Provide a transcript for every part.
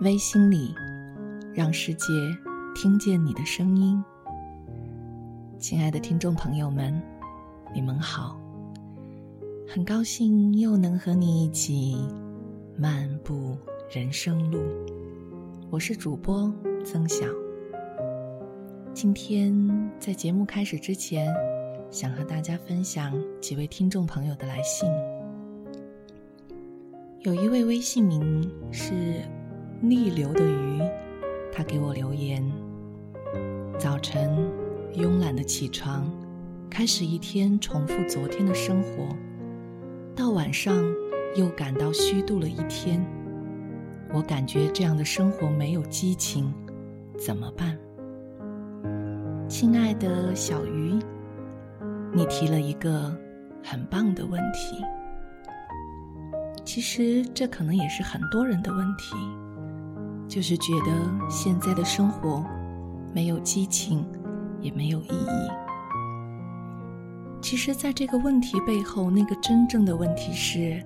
微心里，让世界听见你的声音。亲爱的听众朋友们，你们好，很高兴又能和你一起漫步人生路。我是主播曾晓。今天在节目开始之前，想和大家分享几位听众朋友的来信。有一位微信名是“逆流的鱼”，他给我留言：早晨慵懒的起床，开始一天重复昨天的生活，到晚上又感到虚度了一天。我感觉这样的生活没有激情，怎么办？亲爱的小鱼，你提了一个很棒的问题。其实这可能也是很多人的问题，就是觉得现在的生活没有激情，也没有意义。其实，在这个问题背后，那个真正的问题是：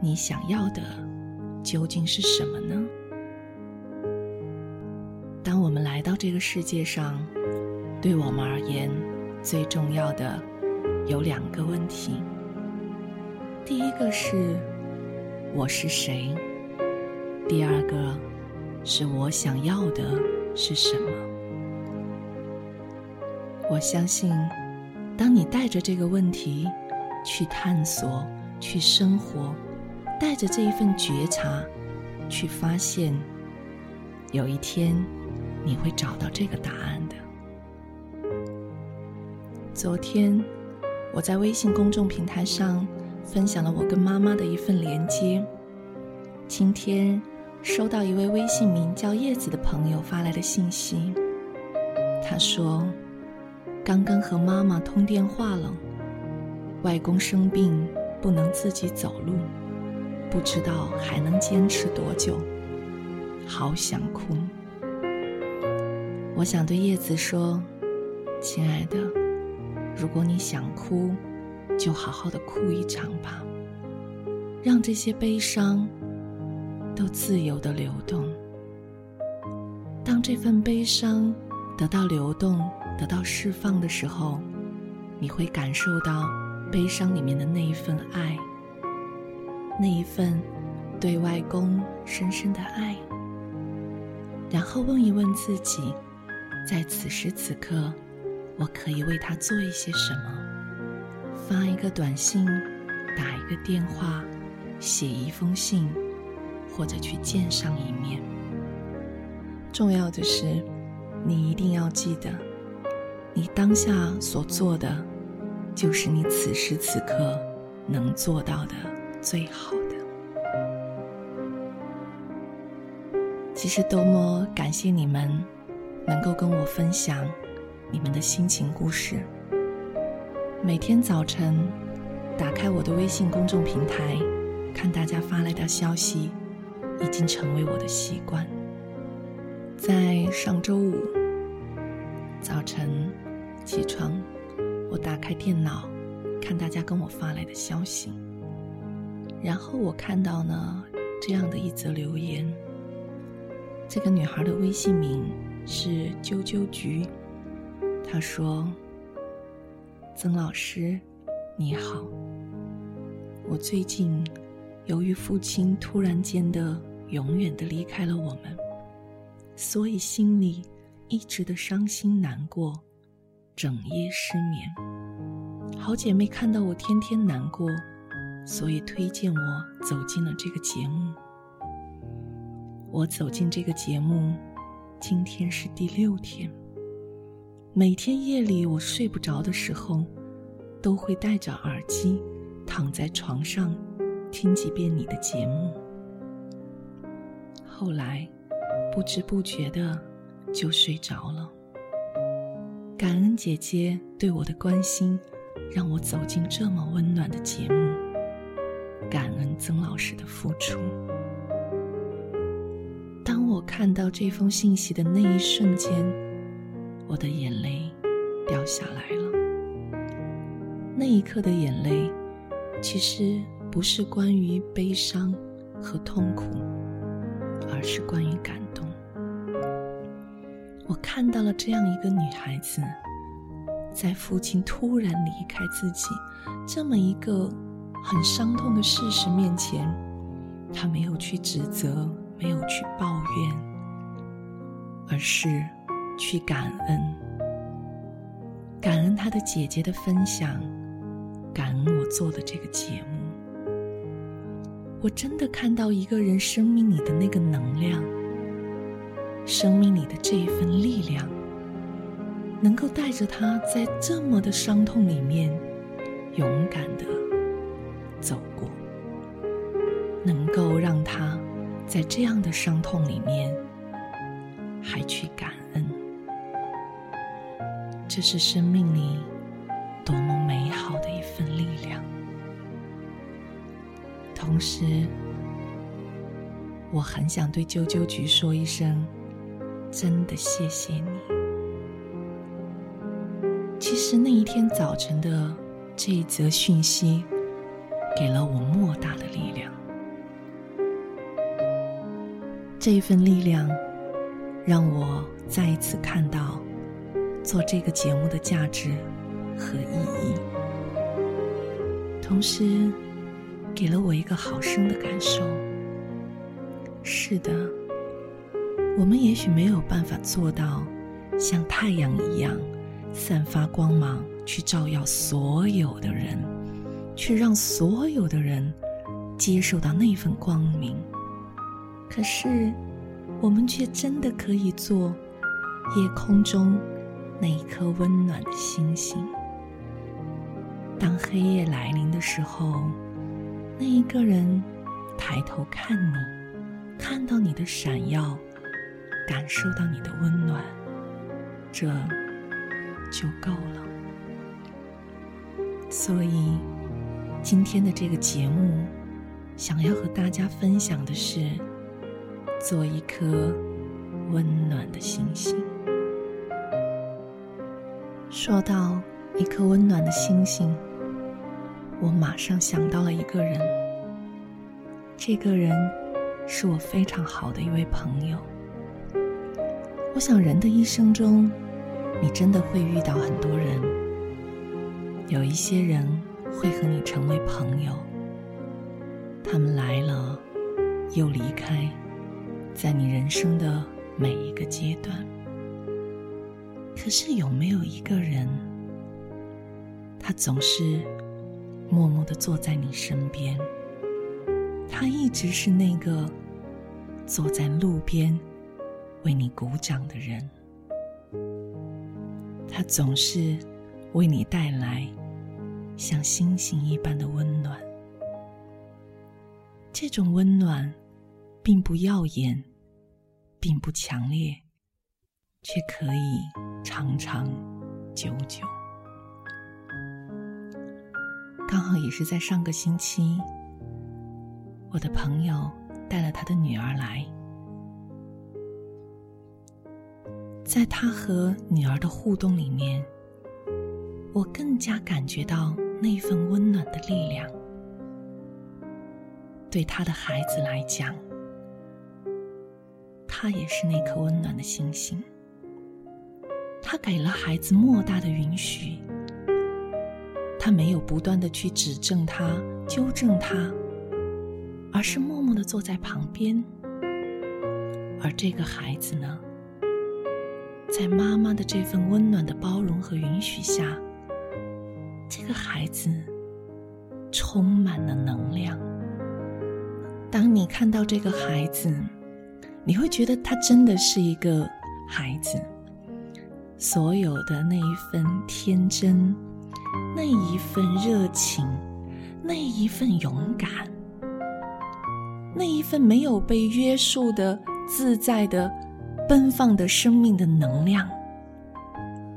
你想要的究竟是什么呢？当我们来到这个世界上，对我们而言，最重要的有两个问题。第一个是我是谁，第二个是我想要的是什么。我相信，当你带着这个问题去探索、去生活，带着这一份觉察去发现，有一天你会找到这个答案的。昨天我在微信公众平台上。分享了我跟妈妈的一份连接。今天收到一位微信名叫叶子的朋友发来的信息，他说：“刚刚和妈妈通电话了，外公生病不能自己走路，不知道还能坚持多久，好想哭。”我想对叶子说：“亲爱的，如果你想哭。”就好好的哭一场吧，让这些悲伤都自由的流动。当这份悲伤得到流动、得到释放的时候，你会感受到悲伤里面的那一份爱，那一份对外公深深的爱。然后问一问自己，在此时此刻，我可以为他做一些什么？发一个短信，打一个电话，写一封信，或者去见上一面。重要的是，你一定要记得，你当下所做的，就是你此时此刻能做到的最好的。其实，多么感谢你们能够跟我分享你们的心情故事。每天早晨，打开我的微信公众平台，看大家发来的消息，已经成为我的习惯。在上周五早晨起床，我打开电脑，看大家跟我发来的消息，然后我看到呢这样的一则留言。这个女孩的微信名是啾啾菊，她说。曾老师，你好。我最近由于父亲突然间的永远的离开了我们，所以心里一直的伤心难过，整夜失眠。好姐妹看到我天天难过，所以推荐我走进了这个节目。我走进这个节目，今天是第六天。每天夜里我睡不着的时候，都会戴着耳机，躺在床上，听几遍你的节目。后来，不知不觉的就睡着了。感恩姐姐对我的关心，让我走进这么温暖的节目。感恩曾老师的付出。当我看到这封信息的那一瞬间。我的眼泪掉下来了。那一刻的眼泪，其实不是关于悲伤和痛苦，而是关于感动。我看到了这样一个女孩子，在父亲突然离开自己这么一个很伤痛的事实面前，她没有去指责，没有去抱怨，而是去感恩，感恩她的姐姐的分享，感恩我做的这个节目。我真的看到一个人生命里的那个能量，生命里的这一份力量，能够带着他在这么的伤痛里面，勇敢的走过，能够让他在这样的伤痛里面还去感恩，这是生命里多么美同时，我很想对啾啾菊说一声：“真的谢谢你。”其实那一天早晨的这一则讯息，给了我莫大的力量。这一份力量，让我再一次看到做这个节目的价值和意义，同时。给了我一个好深的感受。是的，我们也许没有办法做到像太阳一样散发光芒，去照耀所有的人，去让所有的人接受到那份光明。可是，我们却真的可以做夜空中那一颗温暖的星星。当黑夜来临的时候。那一个人抬头看你，看到你的闪耀，感受到你的温暖，这就够了。所以，今天的这个节目，想要和大家分享的是，做一颗温暖的星星。说到一颗温暖的星星。我马上想到了一个人，这个人是我非常好的一位朋友。我想，人的一生中，你真的会遇到很多人，有一些人会和你成为朋友，他们来了又离开，在你人生的每一个阶段。可是，有没有一个人，他总是？默默的坐在你身边，他一直是那个坐在路边为你鼓掌的人。他总是为你带来像星星一般的温暖。这种温暖并不耀眼，并不强烈，却可以长长久久。刚好也是在上个星期，我的朋友带了他的女儿来，在他和女儿的互动里面，我更加感觉到那份温暖的力量。对他的孩子来讲，他也是那颗温暖的星星，他给了孩子莫大的允许。他没有不断的去指正他、纠正他，而是默默的坐在旁边。而这个孩子呢，在妈妈的这份温暖的包容和允许下，这个孩子充满了能量。当你看到这个孩子，你会觉得他真的是一个孩子，所有的那一份天真。那一份热情，那一份勇敢，那一份没有被约束的自在的、奔放的生命的能量，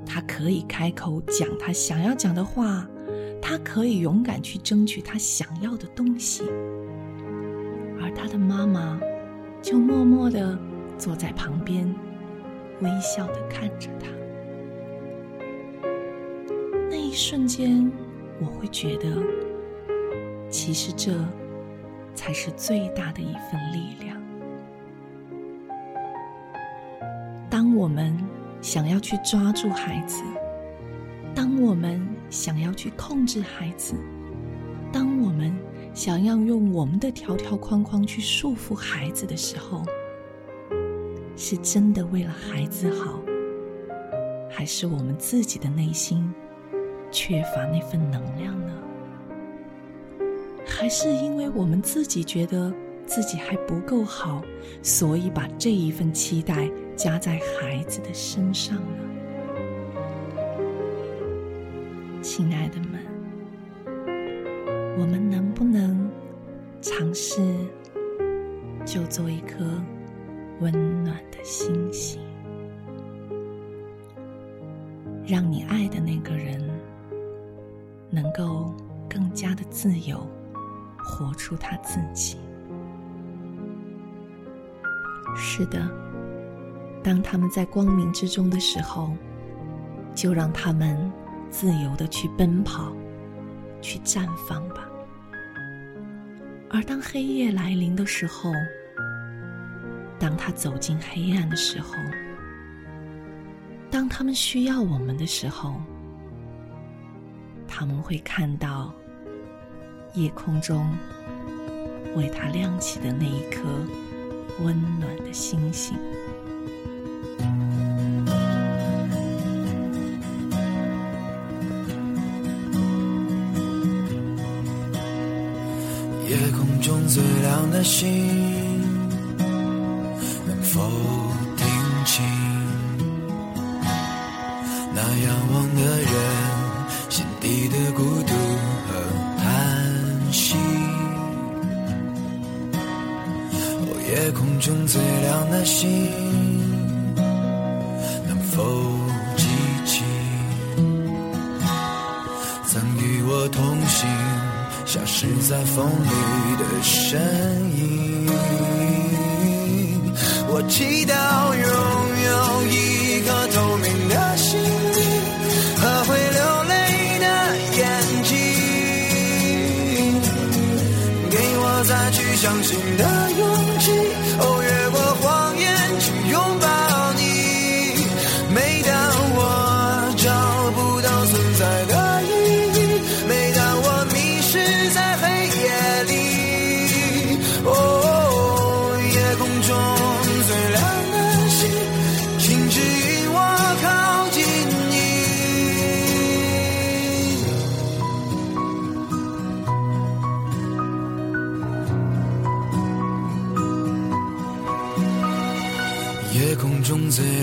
他可以开口讲他想要讲的话，他可以勇敢去争取他想要的东西，而他的妈妈就默默的坐在旁边，微笑的看着他。一瞬间，我会觉得，其实这才是最大的一份力量。当我们想要去抓住孩子，当我们想要去控制孩子，当我们想要用我们的条条框框去束缚孩子的时候，是真的为了孩子好，还是我们自己的内心缺乏那份能量呢？还是因为我们自己觉得自己还不够好，所以把这一份期待加在孩子的身上呢？亲爱的们，我们能不能尝试就做一颗？温暖的星星，让你爱的那个人能够更加的自由，活出他自己。是的，当他们在光明之中的时候，就让他们自由的去奔跑，去绽放吧。而当黑夜来临的时候，当他走进黑暗的时候，当他们需要我们的时候，他们会看到夜空中为他亮起的那一颗温暖的星星。夜空中最亮的星。身影？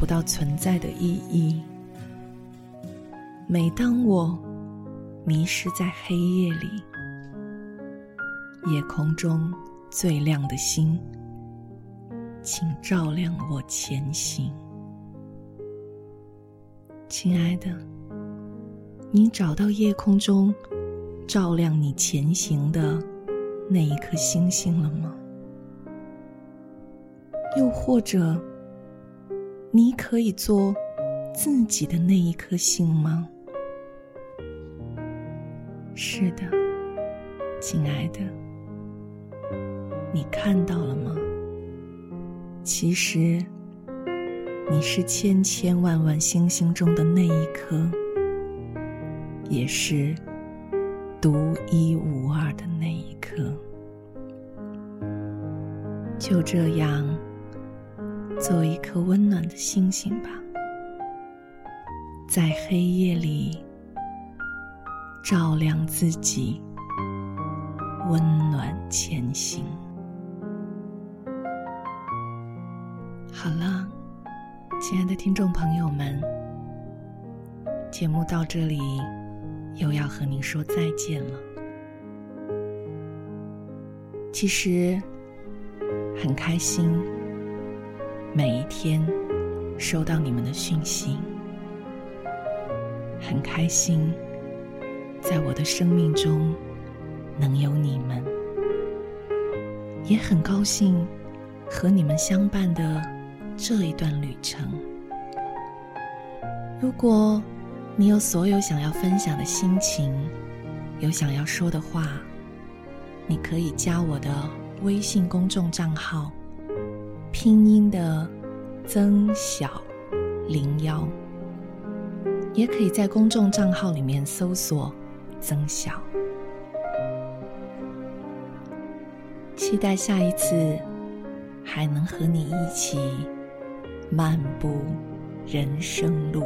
不到存在的意义。每当我迷失在黑夜里，夜空中最亮的星，请照亮我前行。亲爱的，你找到夜空中照亮你前行的那一颗星星了吗？又或者，你可以做自己的那一颗星吗？是的，亲爱的，你看到了吗？其实，你是千千万万星星中的那一颗，也是独一无二的那一颗。就这样，做一颗温暖的星星吧，在黑夜里。照亮自己，温暖前行。好了，亲爱的听众朋友们，节目到这里又要和您说再见了。其实很开心，每一天收到你们的讯息，很开心。在我的生命中，能有你们，也很高兴和你们相伴的这一段旅程。如果你有所有想要分享的心情，有想要说的话，你可以加我的微信公众账号，拼音的曾小零幺，也可以在公众账号里面搜索。曾小，期待下一次还能和你一起漫步人生路。